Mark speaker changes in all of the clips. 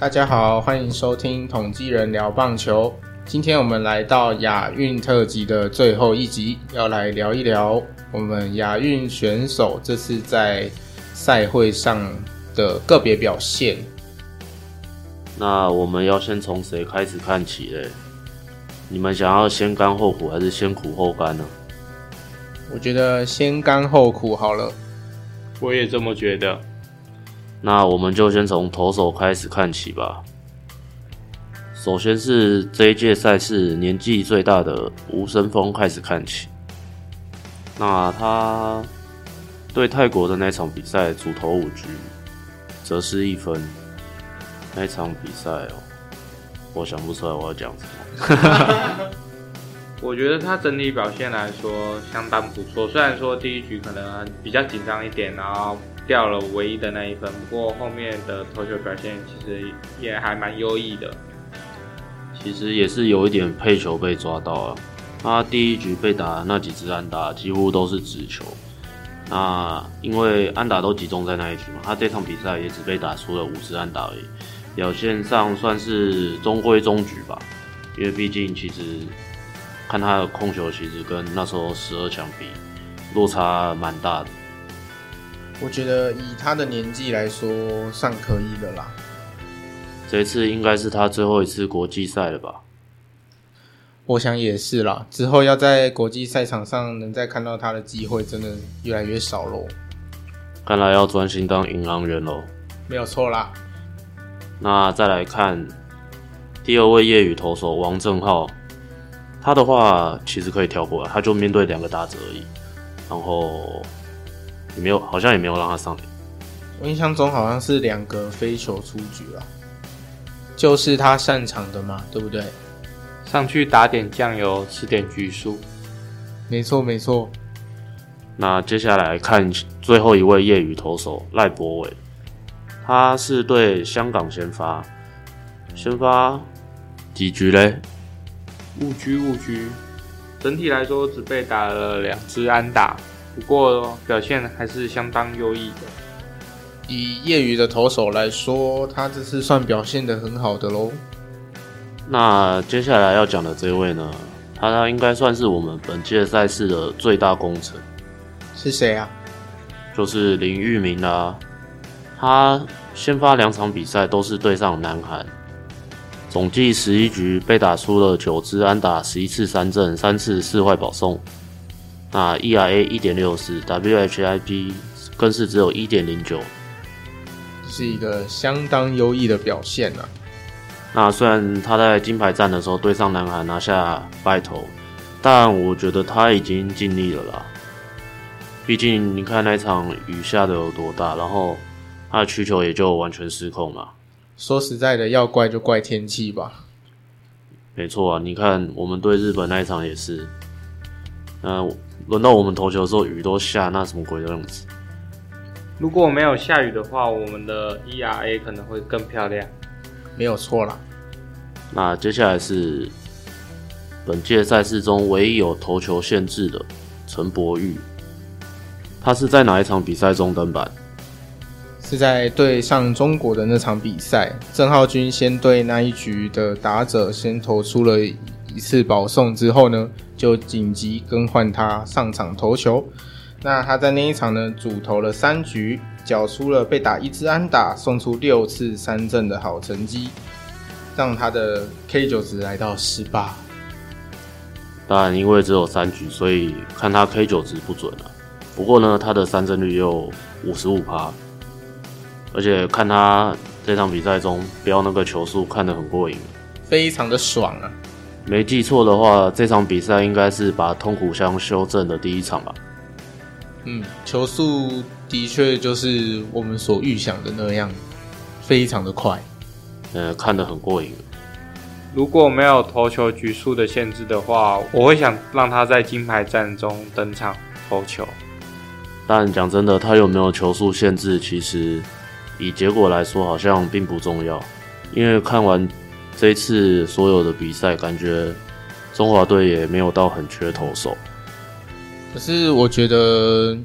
Speaker 1: 大家好，欢迎收听统计人聊棒球。今天我们来到亚运特辑的最后一集，要来聊一聊我们亚运选手这次在赛会上的个别表现。
Speaker 2: 那我们要先从谁开始看起嘞？你们想要先甘后苦，还是先苦后甘呢？
Speaker 1: 我觉得先甘后苦好了。
Speaker 3: 我也这么觉得。
Speaker 2: 那我们就先从投手开始看起吧。首先是这一届赛事年纪最大的吴森峰开始看起。那他对泰国的那场比赛主投五局，则是一分。那场比赛哦，我想不出来我要讲什么。
Speaker 3: 我觉得他整体表现来说相当不错，虽然说第一局可能比较紧张一点，然后掉了唯一的那一分，不过后面的投球表现其实也还蛮优异的。
Speaker 2: 其实也是有一点配球被抓到了。他第一局被打那几支安打几乎都是直球。那因为安打都集中在那一局嘛，他这场比赛也只被打出了五支安打而已，表现上算是中规中矩吧。因为毕竟其实看他的控球，其实跟那时候十二强比落差蛮大的。
Speaker 1: 我觉得以他的年纪来说，算可以的啦。
Speaker 2: 这次应该是他最后一次国际赛了吧？
Speaker 1: 我想也是啦。之后要在国际赛场上能再看到他的机会，真的越来越少喽。
Speaker 2: 看来要专心当银行员喽。
Speaker 1: 没有错啦。
Speaker 2: 那再来看第二位业余投手王正浩，他的话其实可以跳过来，他就面对两个打者而已，然后也没有，好像也没有让他上垒。
Speaker 1: 我印象中好像是两个飞球出局了。就是他擅长的嘛，对不对？
Speaker 3: 上去打点酱油，吃点局数。
Speaker 1: 没错，没错。
Speaker 2: 那接下来看最后一位业余投手赖博伟，他是对香港先发，先发几局嘞？
Speaker 3: 五局，五局。整体来说只被打了两支安打，不过表现还是相当优异的。
Speaker 1: 以业余的投手来说，他这次算表现的很好的喽。
Speaker 2: 那接下来要讲的这位呢，他应该算是我们本届赛事的最大功臣。
Speaker 1: 是谁啊？
Speaker 2: 就是林玉明啦、啊。他先发两场比赛都是对上南韩，总计十一局被打出了九支安打，十一次三振，三次四坏保送。那 ERA 一点六四，WHIP 更是只有一点零九。
Speaker 1: 是一个相当优异的表现啊。
Speaker 2: 那虽然他在金牌战的时候对上南韩拿下败投，但我觉得他已经尽力了啦。毕竟你看那场雨下的有多大，然后他的需球也就完全失控嘛。
Speaker 1: 说实在的，要怪就怪天气吧。
Speaker 2: 没错啊，你看我们对日本那一场也是，那轮到我们投球的时候雨都下，那什么鬼的样子？
Speaker 3: 如果没有下雨的话，我们的 ERA 可能会更漂亮。
Speaker 1: 没有错啦。
Speaker 2: 那接下来是本届赛事中唯一有投球限制的陈柏宇，他是在哪一场比赛中登板？
Speaker 1: 是在对上中国的那场比赛，郑浩君先对那一局的打者先投出了一次保送之后呢，就紧急更换他上场投球。那他在那一场呢，主投了三局，缴出了被打一支安打，送出六次三振的好成绩，让他的 K 九值来到十八。
Speaker 2: 当然，因为只有三局，所以看他 K 九值不准了。不过呢，他的三振率又五十五趴，而且看他这场比赛中飙那个球速，看得很过瘾，
Speaker 1: 非常的爽啊！
Speaker 2: 没记错的话，这场比赛应该是把痛苦箱修正的第一场吧。
Speaker 1: 嗯，球速的确就是我们所预想的那样，非常的快，
Speaker 2: 呃，看得很过瘾。
Speaker 3: 如果没有投球局数的限制的话，我会想让他在金牌战中登场投球。
Speaker 2: 但讲真的，他有没有球速限制，其实以结果来说，好像并不重要。因为看完这一次所有的比赛，感觉中华队也没有到很缺投手。
Speaker 1: 可是我觉得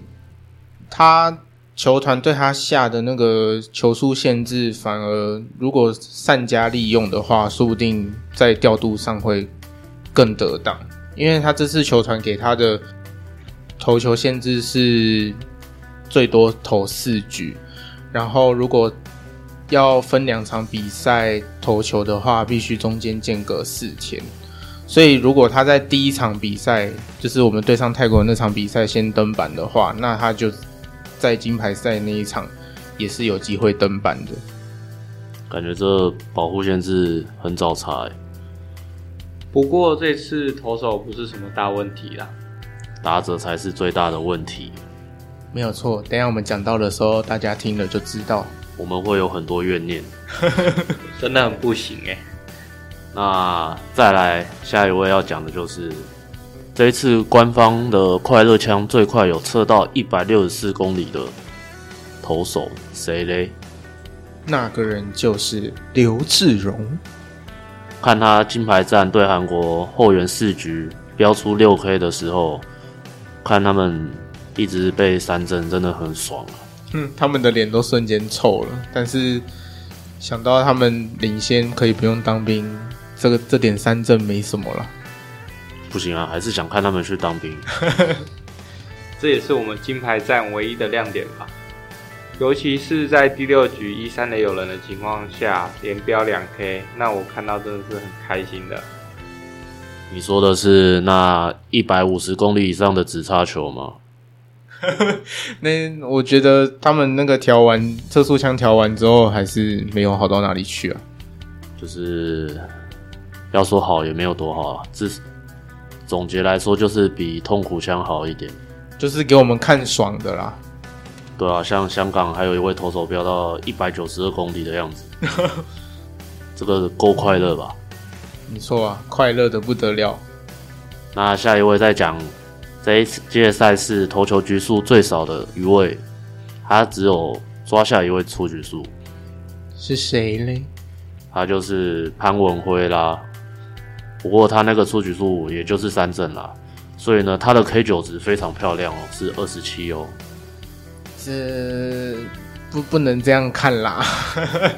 Speaker 1: 他球团对他下的那个球数限制，反而如果善加利用的话，说不定在调度上会更得当。因为他这次球团给他的投球限制是最多投四局，然后如果要分两场比赛投球的话，必须中间间隔四天。所以，如果他在第一场比赛，就是我们对上泰国那场比赛先登板的话，那他就在金牌赛那一场也是有机会登板的。
Speaker 2: 感觉这保护限制很找茬欸。
Speaker 3: 不过这次投手不是什么大问题啦，
Speaker 2: 打者才是最大的问题。
Speaker 1: 没有错，等一下我们讲到的时候，大家听了就知道，
Speaker 2: 我们会有很多怨念，
Speaker 3: 真的很不行欸。
Speaker 2: 那再来下一位要讲的就是这一次官方的快乐枪最快有测到一百六十四公里的投手，谁嘞？
Speaker 1: 那个人就是刘志荣。
Speaker 2: 看他金牌战对韩国后援四局飙出六 K 的时候，看他们一直被三振，真的很爽啊！
Speaker 1: 嗯，他们的脸都瞬间臭了。但是想到他们领先，可以不用当兵。这个这点三振没什么了，
Speaker 2: 不行啊，还是想看他们去当兵。
Speaker 3: 这也是我们金牌战唯一的亮点吧，尤其是在第六局一三垒有人的情况下，连标两 K，那我看到真的是很开心的。
Speaker 2: 你说的是那一百五十公里以上的直插球吗？
Speaker 1: 那我觉得他们那个调完测速枪调完之后，还是没有好到哪里去啊，
Speaker 2: 就是。要说好也没有多好啊，只总结来说就是比痛苦枪好一点，
Speaker 1: 就是给我们看爽的啦。
Speaker 2: 对啊，像香港还有一位投手飙到一百九十二公里的样子，这个够快乐吧？
Speaker 1: 没错啊，快乐的不得了。
Speaker 2: 那下一位再讲这一届赛事投球局数最少的一位，他只有抓下一位出局数，
Speaker 1: 是谁嘞？
Speaker 2: 他就是潘文辉啦。不过他那个出局数也就是三振啦，所以呢，他的 K 九值非常漂亮哦，是二十七哦。
Speaker 1: 这不不能这样看啦。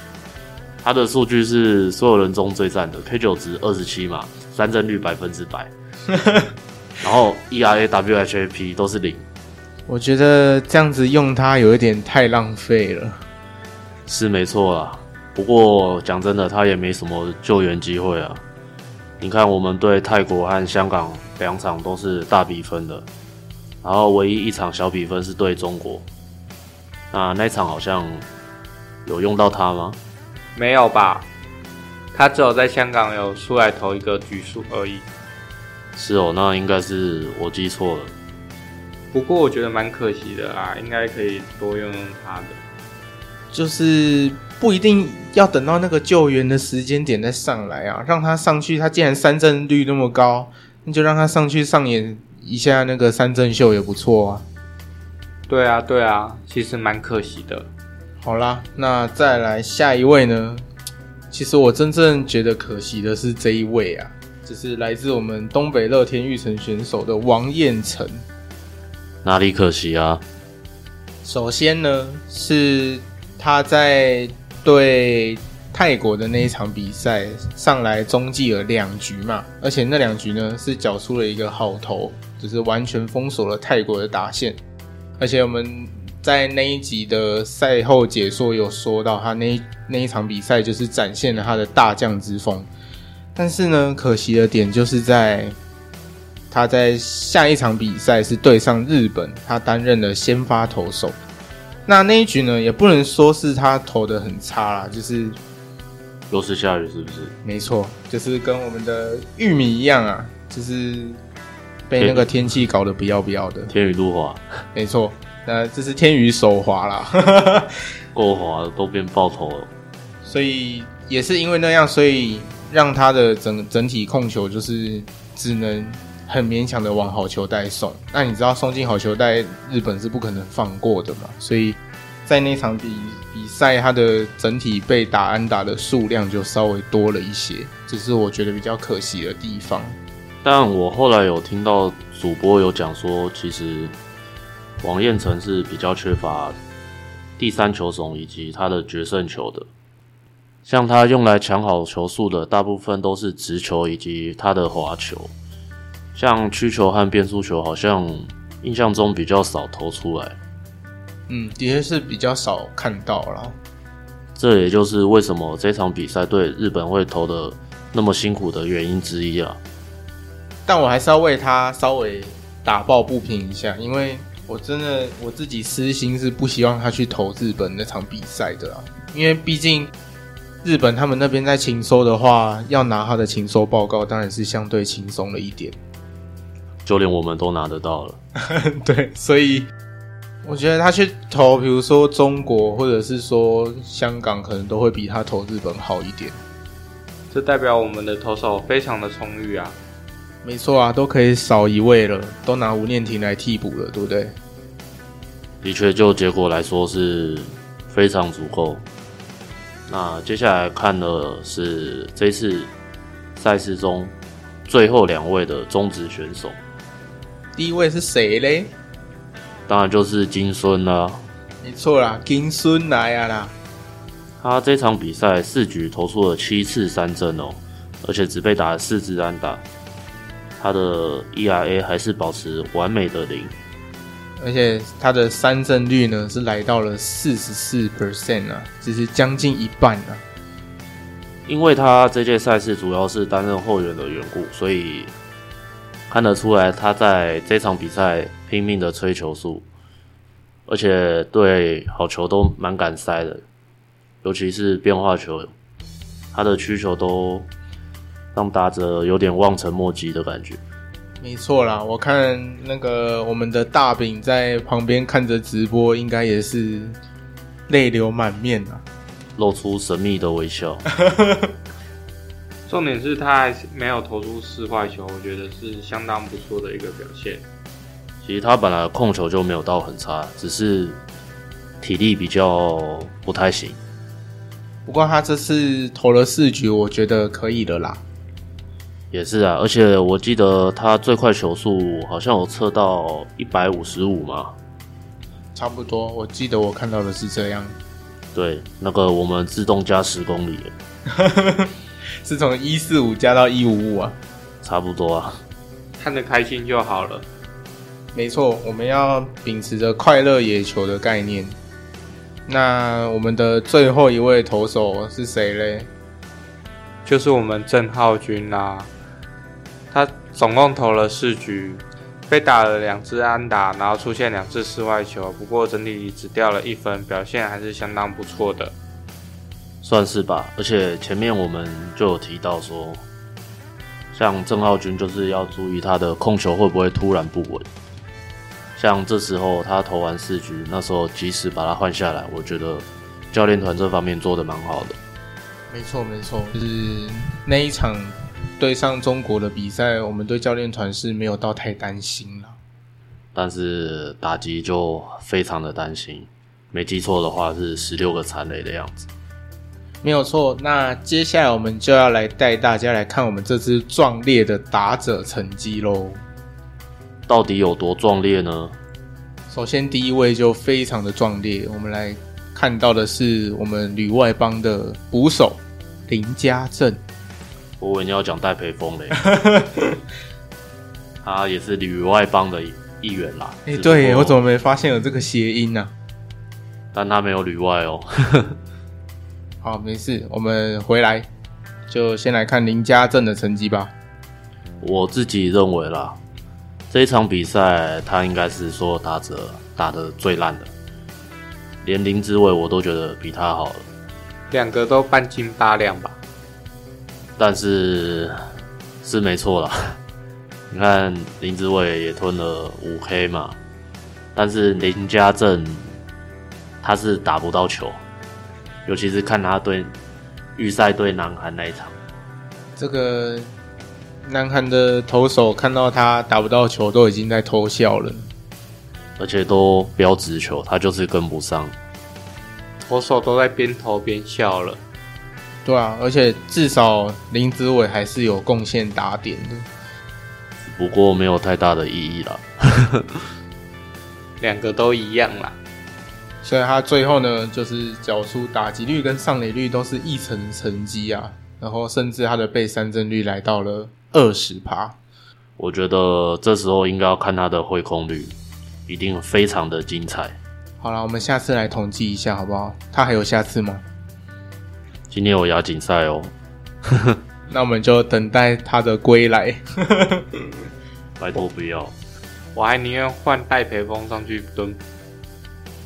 Speaker 2: 他的数据是所有人中最赞的，K 九值二十七嘛，三振率百分之百，然后 ERA、WHAP 都是零。
Speaker 1: 我觉得这样子用它有一点太浪费了。
Speaker 2: 是没错啦，不过讲真的，他也没什么救援机会啊。你看，我们对泰国和香港两场都是大比分的，然后唯一一场小比分是对中国。那那场好像有用到他吗？
Speaker 3: 没有吧，他只有在香港有出来投一个局数而已。
Speaker 2: 是哦，那应该是我记错了。
Speaker 3: 不过我觉得蛮可惜的啊，应该可以多用用他的。
Speaker 1: 就是。不一定要等到那个救援的时间点再上来啊，让他上去。他既然三振率那么高，那就让他上去上演一下那个三振秀也不错啊。
Speaker 3: 对啊，对啊，其实蛮可惜的。
Speaker 1: 好啦，那再来下一位呢？其实我真正觉得可惜的是这一位啊，就是来自我们东北乐天育成选手的王彦辰。
Speaker 2: 哪里可惜啊？
Speaker 1: 首先呢，是他在。对泰国的那一场比赛上来中继了两局嘛，而且那两局呢是缴出了一个好投，就是完全封锁了泰国的打线。而且我们在那一集的赛后解说有说到，他那那一场比赛就是展现了他的大将之风。但是呢，可惜的点就是在他在下一场比赛是对上日本，他担任了先发投手。那那一局呢，也不能说是他投的很差啦，就是
Speaker 2: 又是下雨，是不是？
Speaker 1: 没错，就是跟我们的玉米一样啊，就是被那个天气搞得不要不要的。
Speaker 2: 天雨路滑，
Speaker 1: 没错，那这是天雨手滑啦，
Speaker 2: 够滑都变爆头了。
Speaker 1: 所以也是因为那样，所以让他的整整体控球就是只能。很勉强的往好球带送，那你知道送进好球带，日本是不可能放过的嘛？所以在那场比比赛，他的整体被打安打的数量就稍微多了一些，这是我觉得比较可惜的地方。
Speaker 2: 但我后来有听到主播有讲说，其实王彦辰是比较缺乏第三球种以及他的决胜球的。像他用来抢好球速的，大部分都是直球以及他的滑球，像曲球和变速球，好像印象中比较少投出来。
Speaker 1: 嗯，的确是比较少看到了。
Speaker 2: 这也就是为什么这场比赛对日本会投的那么辛苦的原因之一啊。
Speaker 1: 但我还是要为他稍微打抱不平一下，因为我真的我自己私心是不希望他去投日本那场比赛的啊，因为毕竟。日本他们那边在情搜的话，要拿他的情搜报告，当然是相对轻松了一点。
Speaker 2: 就连我们都拿得到了。
Speaker 1: 对，所以我觉得他去投，比如说中国或者是说香港，可能都会比他投日本好一点。
Speaker 3: 这代表我们的投手非常的充裕啊。
Speaker 1: 没错啊，都可以少一位了，都拿吴念婷来替补了，对不对？
Speaker 2: 的确，就结果来说是非常足够。那接下来看的是这次赛事中最后两位的中职选手。
Speaker 1: 第一位是谁嘞？
Speaker 2: 当然就是金孙啦。
Speaker 1: 没错啦，金孙来啊啦。
Speaker 2: 他这场比赛四局投出了七次三振哦，而且只被打了四支安打。他的 ERA 还是保持完美的零。
Speaker 1: 而且他的三振率呢是来到了四十四 percent 啊，只是将近一半啊。
Speaker 2: 因为他这届赛事主要是担任后援的缘故，所以看得出来他在这场比赛拼命的催球速，而且对好球都蛮敢塞的，尤其是变化球，他的曲球都让打者有点望尘莫及的感觉。
Speaker 1: 没错啦，我看那个我们的大饼在旁边看着直播，应该也是泪流满面啊，
Speaker 2: 露出神秘的微笑。
Speaker 3: 重点是他还没有投出四坏球，我觉得是相当不错的一个表现。
Speaker 2: 其实他本来控球就没有到很差，只是体力比较不太行。
Speaker 1: 不过他这次投了四局，我觉得可以的啦。
Speaker 2: 也是啊，而且我记得他最快球速好像有测到一百五十五嘛，
Speaker 1: 差不多。我记得我看到的是这样。
Speaker 2: 对，那个我们自动加十公里，
Speaker 1: 是从一四五加到一五五啊，
Speaker 2: 差不多啊。
Speaker 3: 看得开心就好了。
Speaker 1: 没错，我们要秉持着快乐野球的概念。那我们的最后一位投手是谁嘞？
Speaker 3: 就是我们郑浩君啦。他总共投了四局，被打了两支安打，然后出现两次室外球，不过整体只掉了一分，表现还是相当不错的，
Speaker 2: 算是吧。而且前面我们就有提到说，像郑浩君就是要注意他的控球会不会突然不稳。像这时候他投完四局，那时候及时把他换下来，我觉得教练团这方面做的蛮好的。
Speaker 1: 没错，没错，就是那一场。对上中国的比赛，我们对教练团是没有到太担心了，
Speaker 2: 但是打击就非常的担心。没记错的话是十六个残垒的样子，
Speaker 1: 没有错。那接下来我们就要来带大家来看我们这支壮烈的打者成绩喽。
Speaker 2: 到底有多壮烈呢？
Speaker 1: 首先第一位就非常的壮烈，我们来看到的是我们旅外帮的捕手林家正。
Speaker 2: 我以为你要讲戴培峰嘞，他也是旅外帮的一员啦。
Speaker 1: 哎、欸，对，我怎么没发现有这个谐音呢、啊？
Speaker 2: 但他没有旅外哦。
Speaker 1: 好，没事，我们回来就先来看林家正的成绩吧。
Speaker 2: 我自己认为啦，这一场比赛他应该是说打者打的最烂的，连林之伟我都觉得比他好了，
Speaker 3: 两个都半斤八两吧。
Speaker 2: 但是是没错啦，你看林志伟也吞了五 K 嘛，但是林家正他是打不到球，尤其是看他对预赛对南韩那一场，
Speaker 1: 这个南韩的投手看到他打不到球，都已经在偷笑了，
Speaker 2: 而且都飙直球，他就是跟不上，
Speaker 3: 投手都在边投边笑了。
Speaker 1: 对啊，而且至少林子伟还是有贡献打点的，
Speaker 2: 不过没有太大的意义啦。
Speaker 3: 两个都一样啦。
Speaker 1: 所以他最后呢，就是缴出打击率跟上垒率都是一成成绩啊，然后甚至他的被三振率来到了二十趴。
Speaker 2: 我觉得这时候应该要看他的挥空率，一定非常的精彩。
Speaker 1: 好了，我们下次来统计一下好不好？他还有下次吗？
Speaker 2: 今天有亚锦赛哦，
Speaker 1: 那我们就等待他的归来。
Speaker 2: 拜托不要，
Speaker 3: 我还宁愿换戴培峰上去蹲。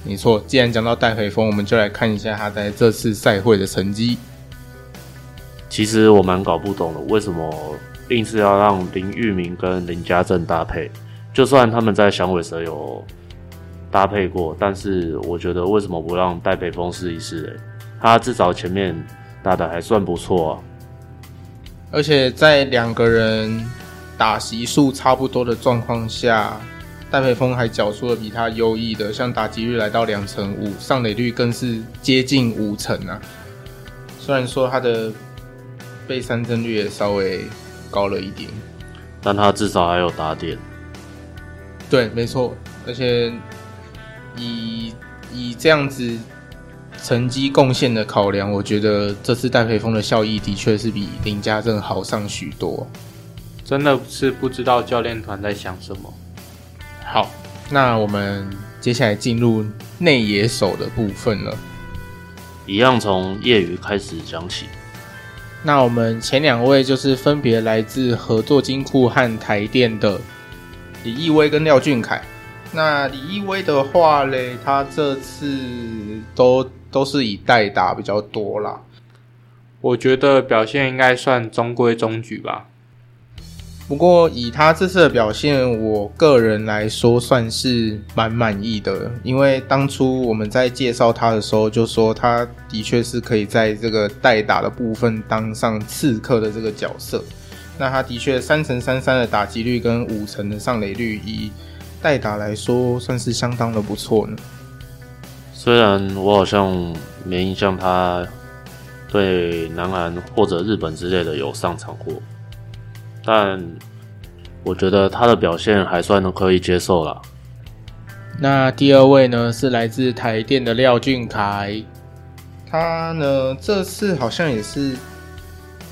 Speaker 1: 没错，既然讲到戴培峰，我们就来看一下他在这次赛会的成绩。
Speaker 2: 其实我蛮搞不懂的，为什么硬是要让林玉明跟林家正搭配？就算他们在响尾蛇有搭配过，但是我觉得为什么不让戴培峰试一试？哎，他至少前面打的还算不错啊。
Speaker 1: 而且在两个人打席数差不多的状况下。戴培峰还缴出了比他优异的，像打击率来到两成五，上垒率更是接近五成啊。虽然说他的被三振率也稍微高了一点，
Speaker 2: 但他至少还有打点。
Speaker 1: 对，没错，而且以以这样子成绩贡献的考量，我觉得这次戴培峰的效益的确是比林家正好上许多。
Speaker 3: 真的是不知道教练团在想什么。
Speaker 1: 好，那我们接下来进入内野手的部分了。
Speaker 2: 一样从业余开始讲起。
Speaker 1: 那我们前两位就是分别来自合作金库和台电的李义威跟廖俊凯。那李义威的话嘞，他这次都都是以代打比较多啦。
Speaker 3: 我觉得表现应该算中规中矩吧。
Speaker 1: 不过以他这次的表现，我个人来说算是蛮满意的。因为当初我们在介绍他的时候，就说他的确是可以在这个代打的部分当上刺客的这个角色。那他的确三乘三三的打击率跟五成的上垒率，以代打来说算是相当的不错呢。
Speaker 2: 虽然我好像没印象他对南韩或者日本之类的有上场过。但我觉得他的表现还算可以接受了。
Speaker 1: 那第二位呢，是来自台电的廖俊凯，他呢这次好像也是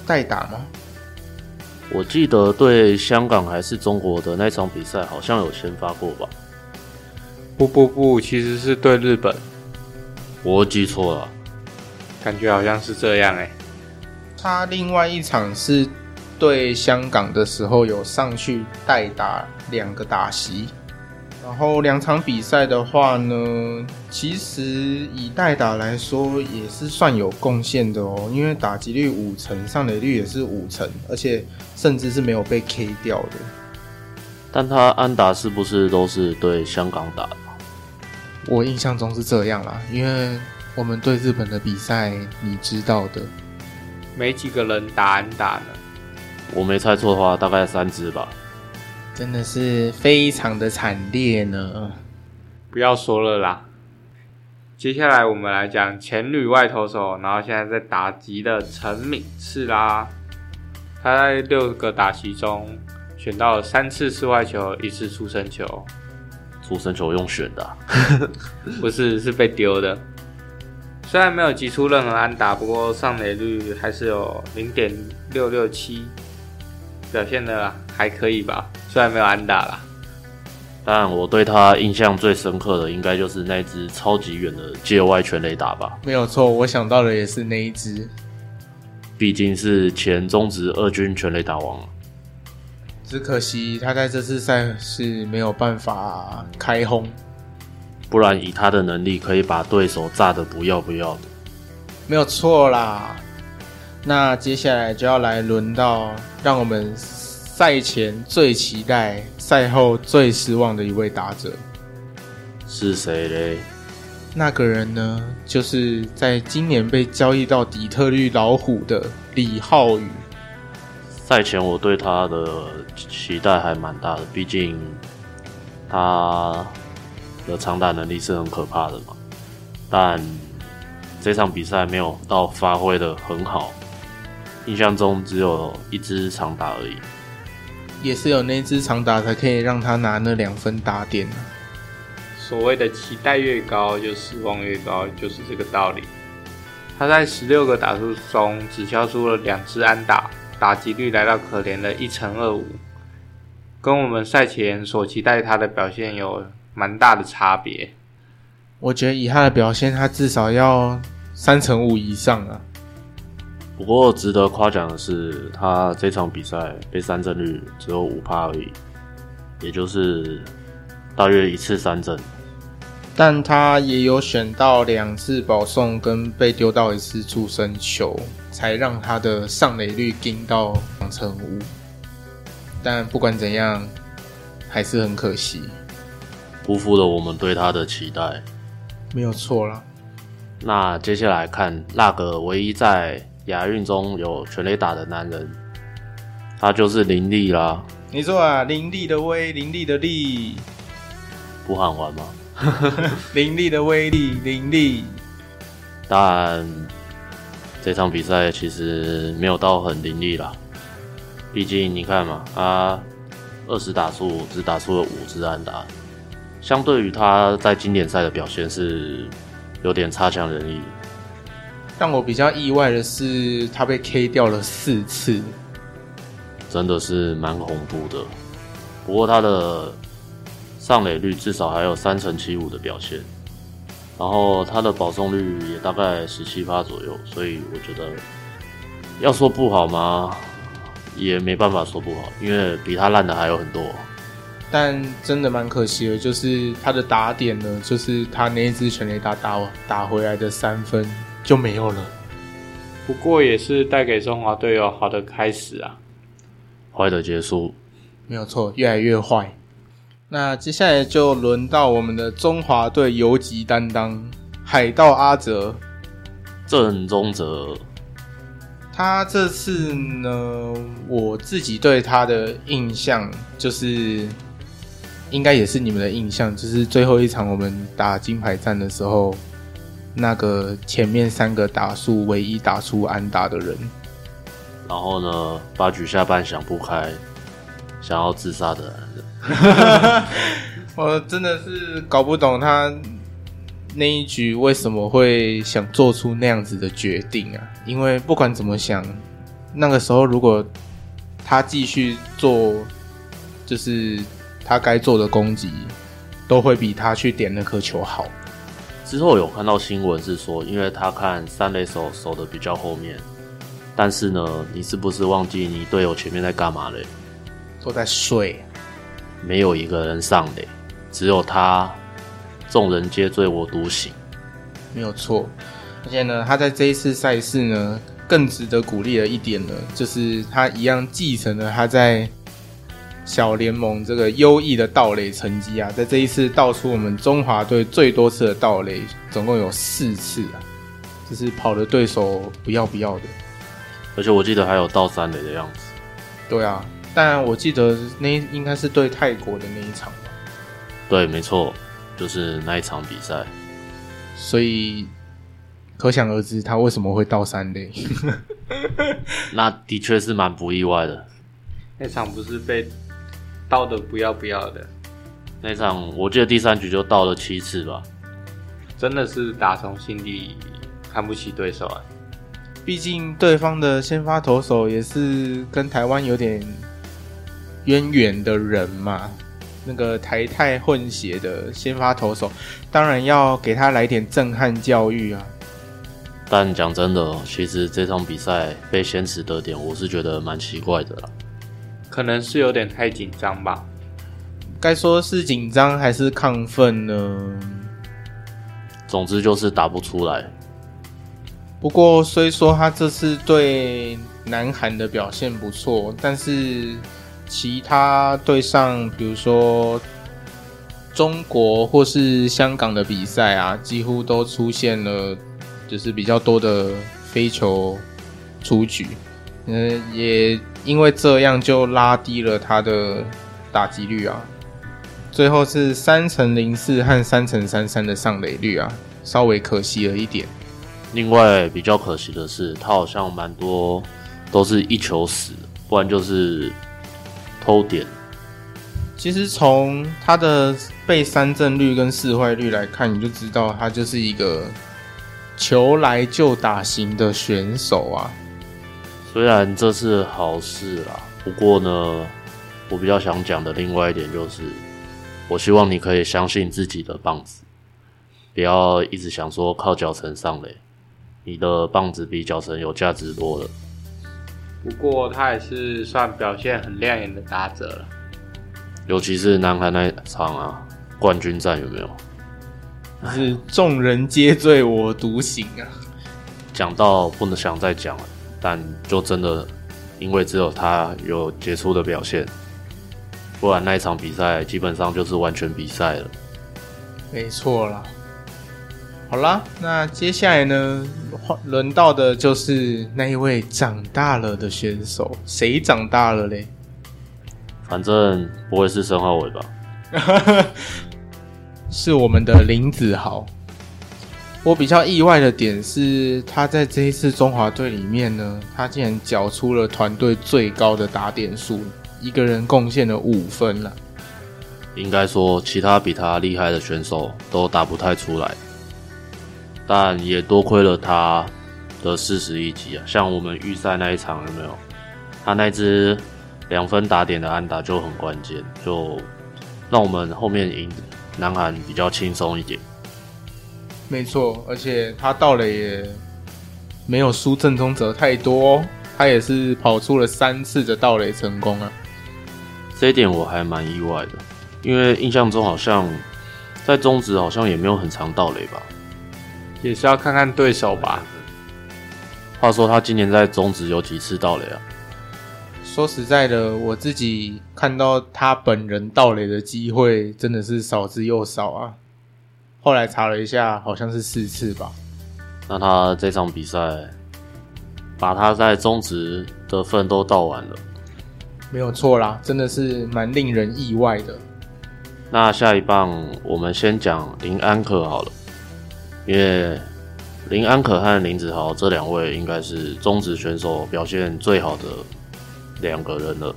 Speaker 1: 代打吗？
Speaker 2: 我记得对香港还是中国的那场比赛，好像有先发过吧？
Speaker 3: 不不不，其实是对日本。
Speaker 2: 我记错了，
Speaker 3: 感觉好像是这样欸。
Speaker 1: 他另外一场是。对香港的时候有上去代打两个打席，然后两场比赛的话呢，其实以代打来说也是算有贡献的哦，因为打击率五成，上垒率也是五成，而且甚至是没有被 K 掉的。
Speaker 2: 但他安打是不是都是对香港打的？
Speaker 1: 我印象中是这样啦，因为我们对日本的比赛，你知道的，
Speaker 3: 没几个人打安打呢。
Speaker 2: 我没猜错的话，大概三支吧。
Speaker 1: 真的是非常的惨烈呢。
Speaker 3: 不要说了啦。接下来我们来讲前旅外投手，然后现在在打击的陈敏次啦。他在六个打席中选到了三次室外球，一次出生球。
Speaker 2: 触身球用选的啊？
Speaker 3: 不是，是被丢的。虽然没有击出任何安打，不过上垒率还是有零点六六七。表现的还可以吧，虽然没有安打啦。
Speaker 2: 但我对他印象最深刻的，应该就是那只超级远的界外全垒打吧。
Speaker 1: 没有错，我想到的也是那一只。
Speaker 2: 毕竟是前中职二军全垒打王。
Speaker 1: 只可惜他在这次赛事没有办法开轰，
Speaker 2: 不然以他的能力，可以把对手炸得不要不要的。
Speaker 1: 没有错啦。那接下来就要来轮到让我们赛前最期待、赛后最失望的一位打者，
Speaker 2: 是谁嘞？
Speaker 1: 那个人呢，就是在今年被交易到底特律老虎的李浩宇。
Speaker 2: 赛前我对他的期待还蛮大的，毕竟他的长打能力是很可怕的嘛。但这场比赛没有到发挥的很好。印象中只有一支长打而已，
Speaker 1: 也是有那支长打才可以让他拿那两分打点。
Speaker 3: 所谓的期待越高，就失望越高，就是这个道理。他在十六个打数中只敲出了两支安打，打击率来到可怜的一成二五，跟我们赛前所期待他的表现有蛮大的差别。
Speaker 1: 我觉得以他的表现，他至少要三成五以上啊。
Speaker 2: 不过值得夸奖的是，他这场比赛被三振率只有五趴而已，也就是大约一次三振。
Speaker 1: 但他也有选到两次保送跟被丢到一次触身球，才让他的上垒率进到两成五。但不管怎样，还是很可惜，
Speaker 2: 辜负了我们对他的期待。
Speaker 1: 没有错啦。
Speaker 2: 那接下来看那个唯一在亚运中有全垒打的男人，他就是林立啦。
Speaker 1: 你说啊，林立的威，林立的力，
Speaker 2: 不喊完吗？
Speaker 1: 林立的威力，林立。
Speaker 2: 但这场比赛其实没有到很凌厉啦，毕竟你看嘛，他二十打数只打出了五支安打，相对于他在经典赛的表现是有点差强人意。
Speaker 1: 让我比较意外的是，他被 K 掉了四次，
Speaker 2: 真的是蛮恐怖的。不过他的。上垒率至少还有三成七五的表现，然后他的保送率也大概十七趴左右，所以我觉得要说不好吗？也没办法说不好，因为比他烂的还有很多。
Speaker 1: 但真的蛮可惜的，就是他的打点呢，就是他那一支全垒打打打回来的三分就没有了。
Speaker 3: 不过也是带给中华队有好的开始啊，
Speaker 2: 坏的结束，
Speaker 1: 没有错，越来越坏。那接下来就轮到我们的中华队游击担当海盗阿泽
Speaker 2: 郑宗哲。
Speaker 1: 他这次呢，我自己对他的印象就是，应该也是你们的印象，就是最后一场我们打金牌战的时候，那个前面三个打数唯一打出安打的人。
Speaker 2: 然后呢，八局下半想不开，想要自杀的人。
Speaker 1: 我真的是搞不懂他那一局为什么会想做出那样子的决定啊！因为不管怎么想，那个时候如果他继续做，就是他该做的攻击，都会比他去点那颗球好。
Speaker 2: 之后有看到新闻是说，因为他看三垒手守的比较后面，但是呢，你是不是忘记你队友前面在干嘛嘞？
Speaker 1: 都在睡。
Speaker 2: 没有一个人上垒，只有他，众人皆醉我独醒，
Speaker 1: 没有错。而且呢，他在这一次赛事呢，更值得鼓励的一点呢，就是他一样继承了他在小联盟这个优异的盗垒成绩啊，在这一次盗出我们中华队最多次的盗垒，总共有四次啊，就是跑的对手不要不要的。
Speaker 2: 而且我记得还有倒三垒的样子。
Speaker 1: 对啊。但我记得那应该是对泰国的那一场吧？
Speaker 2: 对，没错，就是那一场比赛。
Speaker 1: 所以可想而知，他为什么会倒三垒。
Speaker 2: 那的确是蛮不意外的。
Speaker 3: 那场不是被倒的不要不要的。
Speaker 2: 那场我记得第三局就倒了七次吧。
Speaker 3: 真的是打从心底看不起对手啊！
Speaker 1: 毕竟对方的先发投手也是跟台湾有点。渊源的人嘛，那个台泰混血的先发投手，当然要给他来点震撼教育啊。
Speaker 2: 但讲真的，其实这场比赛被先驰得点，我是觉得蛮奇怪的啦。
Speaker 3: 可能是有点太紧张吧？
Speaker 1: 该说是紧张还是亢奋呢？
Speaker 2: 总之就是打不出来。
Speaker 1: 不过虽说他这次对南韩的表现不错，但是。其他对上，比如说中国或是香港的比赛啊，几乎都出现了，就是比较多的飞球出局。嗯，也因为这样就拉低了他的打击率啊。最后是三成零四和三成三三的上垒率啊，稍微可惜了一点。
Speaker 2: 另外比较可惜的是，他好像蛮多都是一球死，不然就是。偷点，
Speaker 1: 其实从他的被三振率跟四坏率来看，你就知道他就是一个球来就打型的选手啊。
Speaker 2: 虽然这是好事啦，不过呢，我比较想讲的另外一点就是，我希望你可以相信自己的棒子，不要一直想说靠脚程上垒，你的棒子比脚程有价值多了。
Speaker 3: 不过他也是算表现很亮眼的打者了。
Speaker 2: 尤其是南韩那一场啊，冠军战有没有？
Speaker 1: 是众人皆醉我独醒啊！
Speaker 2: 讲到不能想再讲了，但就真的因为只有他有杰出的表现，不然那一场比赛基本上就是完全比赛了。
Speaker 1: 没错啦。好啦，那接下来呢，轮到的就是那一位长大了的选手，谁长大了嘞？
Speaker 2: 反正不会是申浩伟吧？
Speaker 1: 是我们的林子豪。我比较意外的点是，他在这一次中华队里面呢，他竟然缴出了团队最高的打点数，一个人贡献了五分了。
Speaker 2: 应该说，其他比他厉害的选手都打不太出来，但也多亏了他的四十一击啊！像我们预赛那一场有没有？他那只。两分打点的安打就很关键，就让我们后面赢南韩比较轻松一点。
Speaker 1: 没错，而且他盗垒也没有输正宗哲太多，他也是跑出了三次的盗垒成功啊。
Speaker 2: 这一点我还蛮意外的，因为印象中好像在中职好像也没有很常盗垒吧，
Speaker 3: 也是要看看对手吧。
Speaker 2: 话说他今年在中职有几次盗垒啊？
Speaker 1: 说实在的，我自己看到他本人盗垒的机会真的是少之又少啊。后来查了一下，好像是四次吧。
Speaker 2: 那他这场比赛把他在中职的分都倒完了，
Speaker 1: 没有错啦，真的是蛮令人意外的。
Speaker 2: 那下一棒我们先讲林安可好了，因为林安可和林子豪这两位应该是中职选手表现最好的。两个人了，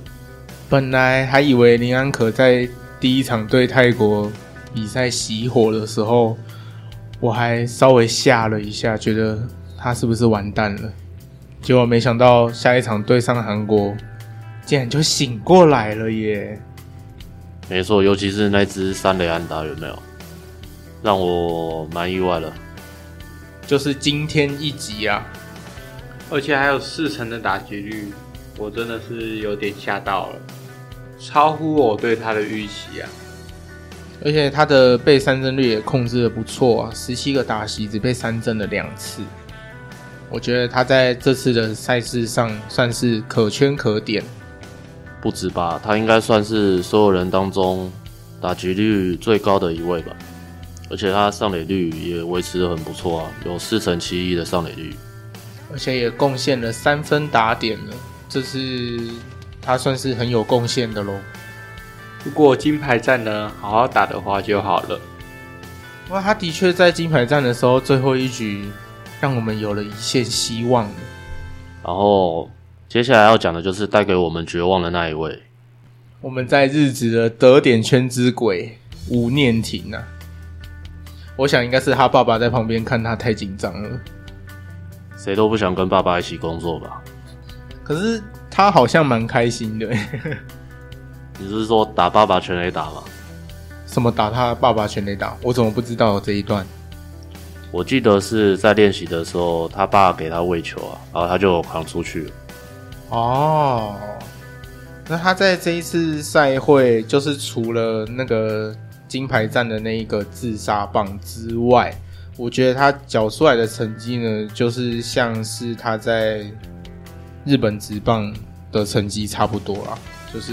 Speaker 1: 本来还以为林安可在第一场对泰国比赛熄火的时候，我还稍微吓了一下，觉得他是不是完蛋了？结果没想到下一场对上韩国，竟然就醒过来了耶！
Speaker 2: 没错，尤其是那只三雷安达有没有？让我蛮意外的，
Speaker 1: 就是惊天一击啊！
Speaker 3: 而且还有四成的打击率。我真的是有点吓到了，超乎我对他的预期啊！
Speaker 1: 而且他的被三振率也控制的不错啊，十七个打席只被三振了两次。我觉得他在这次的赛事上算是可圈可点。
Speaker 2: 不止吧，他应该算是所有人当中打击率最高的一位吧。而且他上垒率也维持的很不错啊，有四成七一的上垒率，
Speaker 1: 而且也贡献了三分打点了。这是他算是很有贡献的喽。
Speaker 3: 如果金牌战呢，好好打的话就好了。
Speaker 1: 哇，他的确在金牌战的时候最后一局，让我们有了一线希望。
Speaker 2: 然后接下来要讲的就是带给我们绝望的那一位。
Speaker 1: 我们在日职的得点圈之鬼吴念婷啊，我想应该是他爸爸在旁边看他太紧张了。
Speaker 2: 谁都不想跟爸爸一起工作吧。
Speaker 1: 可是他好像蛮开心的。
Speaker 2: 你是说打爸爸全垒打吗？
Speaker 1: 什么打他爸爸全垒打？我怎么不知道这一段？
Speaker 2: 我记得是在练习的时候，他爸给他喂球啊，然后他就扛出去了。
Speaker 1: 哦，那他在这一次赛会，就是除了那个金牌战的那一个自杀棒之外，我觉得他缴出来的成绩呢，就是像是他在。日本职棒的成绩差不多啦，就是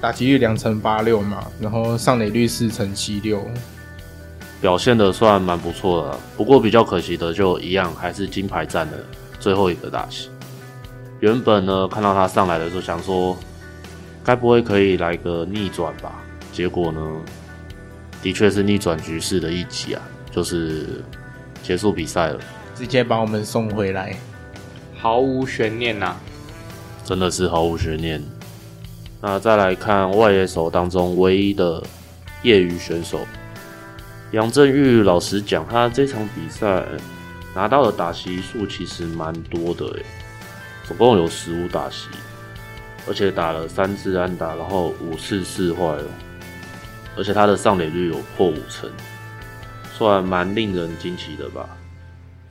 Speaker 1: 打击率两成八六嘛，然后上垒率四成七六，
Speaker 2: 表现的算蛮不错的。不过比较可惜的就一样，还是金牌战的最后一个打席。原本呢，看到他上来的时候，想说该不会可以来个逆转吧？结果呢，的确是逆转局势的一集啊，就是结束比赛了，
Speaker 1: 直接把我们送回来。
Speaker 3: 毫无悬念呐、啊，
Speaker 2: 真的是毫无悬念。那再来看外野手当中唯一的业余选手杨振玉，老实讲，他这场比赛拿到的打席数其实蛮多的诶，总共有十五打席，而且打了三次安打，然后五次四坏了，而且他的上垒率有破五成，算蛮令人惊奇的吧。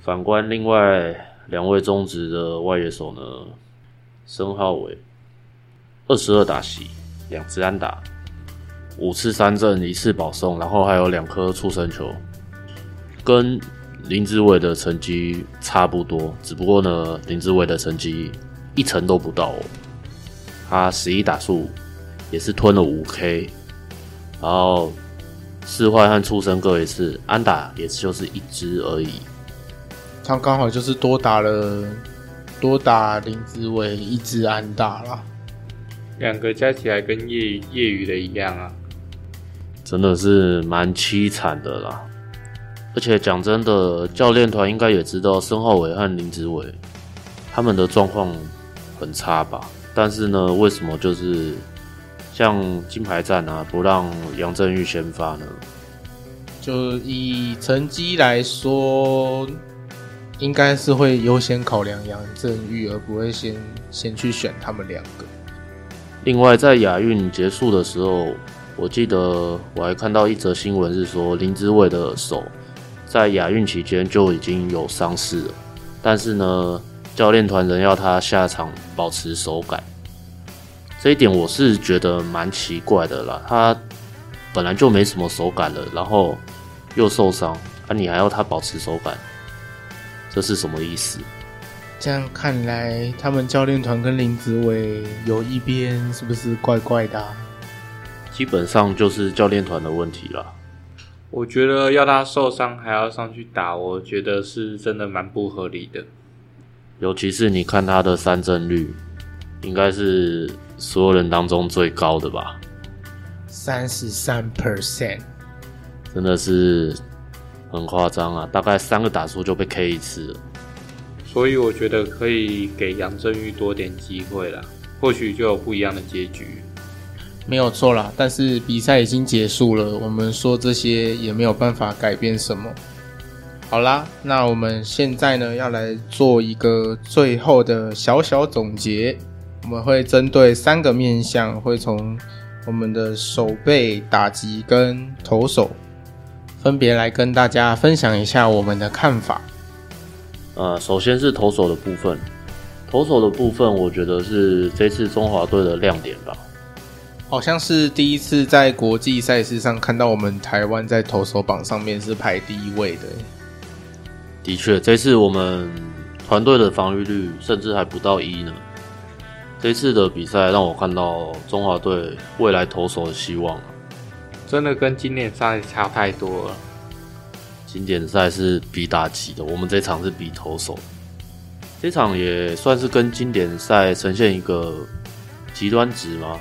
Speaker 2: 反观另外两位中职的外野手呢，申皓玮。二十二打席，两支安打，五次三振，一次保送，然后还有两颗触身球，跟林志伟的成绩差不多，只不过呢，林志伟的成绩一成都不到哦。他十一打数也是吞了五 K，然后四坏和出生各一次，安打也就是一只而已。
Speaker 1: 他刚好就是多打了多打林志伟一只安打啦。
Speaker 3: 两个加起来跟业余业余的一样啊，
Speaker 2: 真的是蛮凄惨的啦。而且讲真的，教练团应该也知道申浩伟和林志伟他们的状况很差吧？但是呢，为什么就是像金牌战啊，不让杨振玉先发呢？
Speaker 1: 就以成绩来说，应该是会优先考量杨振玉，而不会先先去选他们两个。
Speaker 2: 另外，在亚运结束的时候，我记得我还看到一则新闻，是说林志伟的手在亚运期间就已经有伤势了，但是呢，教练团仍要他下场保持手感。这一点我是觉得蛮奇怪的啦。他本来就没什么手感了，然后又受伤，啊，你还要他保持手感，这是什么意思？
Speaker 1: 这样看来，他们教练团跟林子伟有一边是不是怪怪的啊？
Speaker 2: 基本上就是教练团的问题了。
Speaker 3: 我觉得要他受伤还要上去打，我觉得是真的蛮不合理的。
Speaker 2: 尤其是你看他的三振率，应该是所有人当中最高的吧？
Speaker 1: 三十三 percent，
Speaker 2: 真的是很夸张啊！大概三个打数就被 K 一次了。
Speaker 3: 所以我觉得可以给杨振玉多点机会啦，或许就有不一样的结局。
Speaker 1: 没有错啦，但是比赛已经结束了，我们说这些也没有办法改变什么。好啦，那我们现在呢要来做一个最后的小小总结，我们会针对三个面向，会从我们的手背、打击跟投手，分别来跟大家分享一下我们的看法。
Speaker 2: 呃，首先是投手的部分，投手的部分，我觉得是这次中华队的亮点吧。
Speaker 1: 好像是第一次在国际赛事上看到我们台湾在投手榜上面是排第一位的。
Speaker 2: 的确，这次我们团队的防御率甚至还不到一呢。这次的比赛让我看到中华队未来投手的希望，
Speaker 3: 真的跟经典赛差太多了。
Speaker 2: 经典赛是比打击的，我们这场是比投手。这场也算是跟经典赛呈现一个极端值吗？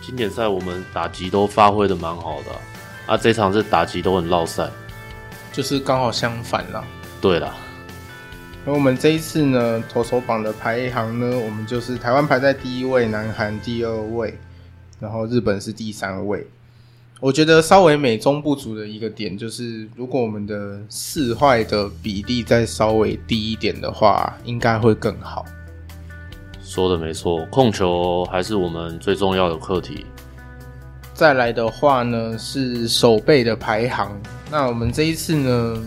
Speaker 2: 经典赛我们打击都发挥的蛮好的，啊，这场是打击都很落赛，
Speaker 1: 就是刚好相反啦。
Speaker 2: 对啦，
Speaker 1: 而我们这一次呢，投手榜的排行呢，我们就是台湾排在第一位，南韩第二位，然后日本是第三位。我觉得稍微美中不足的一个点就是，如果我们的四坏的比例再稍微低一点的话，应该会更好。
Speaker 2: 说的没错，控球还是我们最重要的课题。
Speaker 1: 再来的话呢，是守备的排行。那我们这一次呢，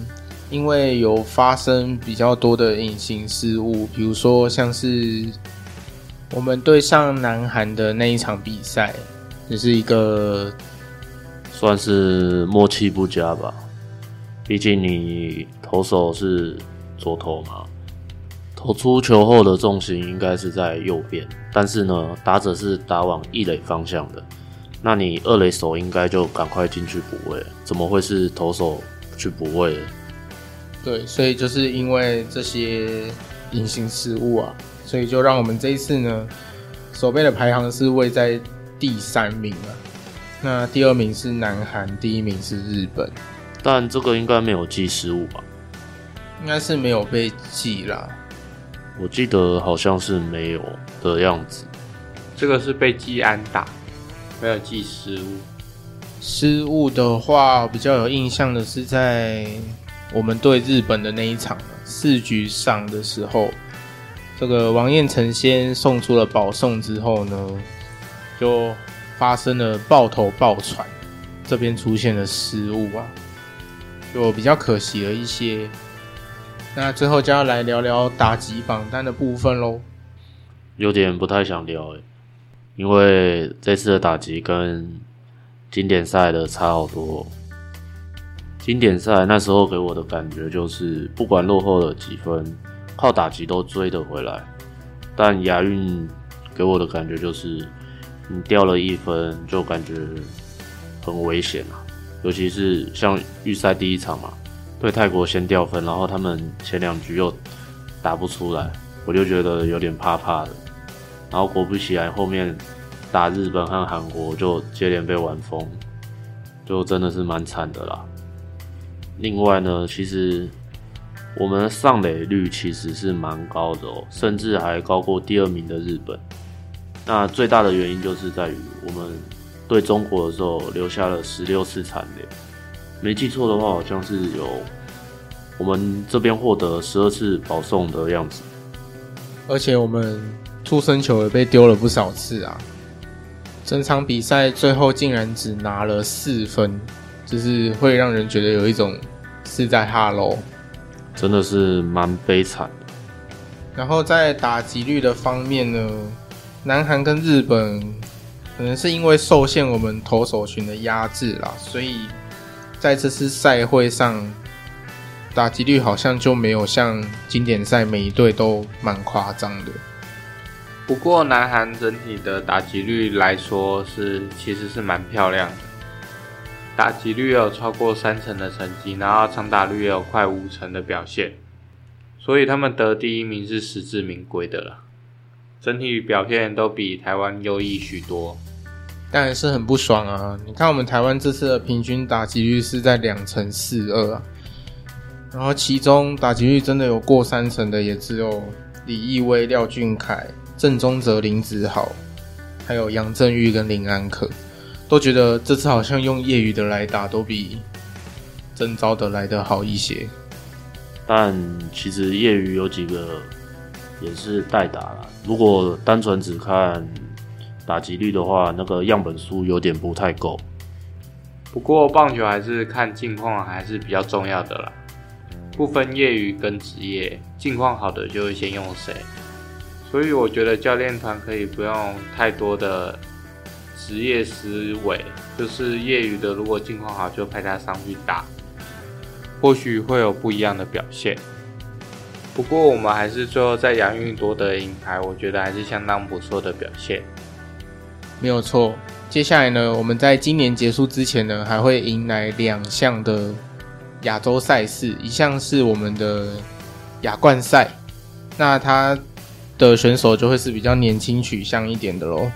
Speaker 1: 因为有发生比较多的隐形失误，比如说像是我们对上南韩的那一场比赛，也、是一个。
Speaker 2: 算是默契不佳吧，毕竟你投手是左投嘛，投出球后的重心应该是在右边，但是呢，打者是打往一垒方向的，那你二垒手应该就赶快进去补位，怎么会是投手去补位？
Speaker 1: 对，所以就是因为这些隐形失误啊，所以就让我们这一次呢，守备的排行是位在第三名啊。那第二名是南韩，第一名是日本，
Speaker 2: 但这个应该没有记失误吧？
Speaker 1: 应该是没有被记啦。
Speaker 2: 我记得好像是没有的样子。
Speaker 3: 这个是被记安打，没有记失误。
Speaker 1: 失误的话，比较有印象的是在我们对日本的那一场四局上的时候，这个王彦辰先送出了保送之后呢，就发生了爆头爆传，这边出现了失误啊，就比较可惜了一些。那最后就要来聊聊打击榜单的部分喽，
Speaker 2: 有点不太想聊诶，因为这次的打击跟经典赛的差好多。经典赛那时候给我的感觉就是，不管落后了几分，靠打击都追得回来。但亚运给我的感觉就是，你掉了一分就感觉很危险啊，尤其是像预赛第一场嘛。对泰国先掉分，然后他们前两局又打不出来，我就觉得有点怕怕的。然后果不其然，后面打日本和韩国就接连被玩疯，就真的是蛮惨的啦。另外呢，其实我们上垒率其实是蛮高的哦，甚至还高过第二名的日本。那最大的原因就是在于我们对中国的时候留下了十六次残垒。没记错的话，好像是有我们这边获得十二次保送的样子，
Speaker 1: 而且我们出生球也被丢了不少次啊！整场比赛最后竟然只拿了四分，就是会让人觉得有一种是在哈喽，
Speaker 2: 真的是蛮悲惨的。
Speaker 1: 然后在打击率的方面呢，南韩跟日本可能是因为受限我们投手群的压制啦，所以。在这次赛会上，打击率好像就没有像经典赛每一队都蛮夸张的。
Speaker 3: 不过南韩整体的打击率来说是其实是蛮漂亮的，打击率有超过三成的成绩，然后长打率也有快五成的表现，所以他们得第一名是实至名归的了。整体表现都比台湾优异许多。
Speaker 1: 当然是很不爽啊！你看我们台湾这次的平均打击率是在两成四二啊，然后其中打击率真的有过三成的也只有李易威、廖俊凯、郑宗哲、林子豪，还有杨振玉跟林安可，都觉得这次好像用业余的来打都比真招的来的好一些。
Speaker 2: 但其实业余有几个也是代打了，如果单纯只看。打击率的话，那个样本数有点不太够。
Speaker 3: 不过棒球还是看近况还是比较重要的啦，不分业余跟职业，近况好的就会先用谁。所以我觉得教练团可以不用太多的职业思维，就是业余的如果境况好就派他上去打，或许会有不一样的表现。不过我们还是最后在亚运夺得银牌，我觉得还是相当不错的表现。
Speaker 1: 没有错，接下来呢，我们在今年结束之前呢，还会迎来两项的亚洲赛事，一项是我们的亚冠赛，那他的选手就会是比较年轻取向一点的喽。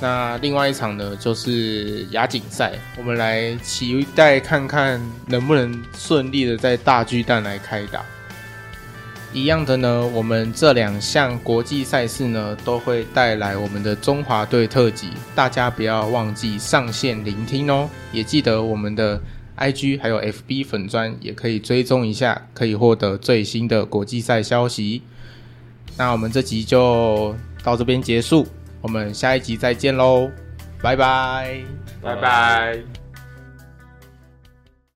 Speaker 1: 那另外一场呢，就是亚锦赛，我们来期待看看能不能顺利的在大巨蛋来开打。一样的呢，我们这两项国际赛事呢，都会带来我们的中华队特辑，大家不要忘记上线聆听哦。也记得我们的 IG 还有 FB 粉砖也可以追踪一下，可以获得最新的国际赛消息。那我们这集就到这边结束，我们下一集再见喽，拜拜，
Speaker 3: 拜拜。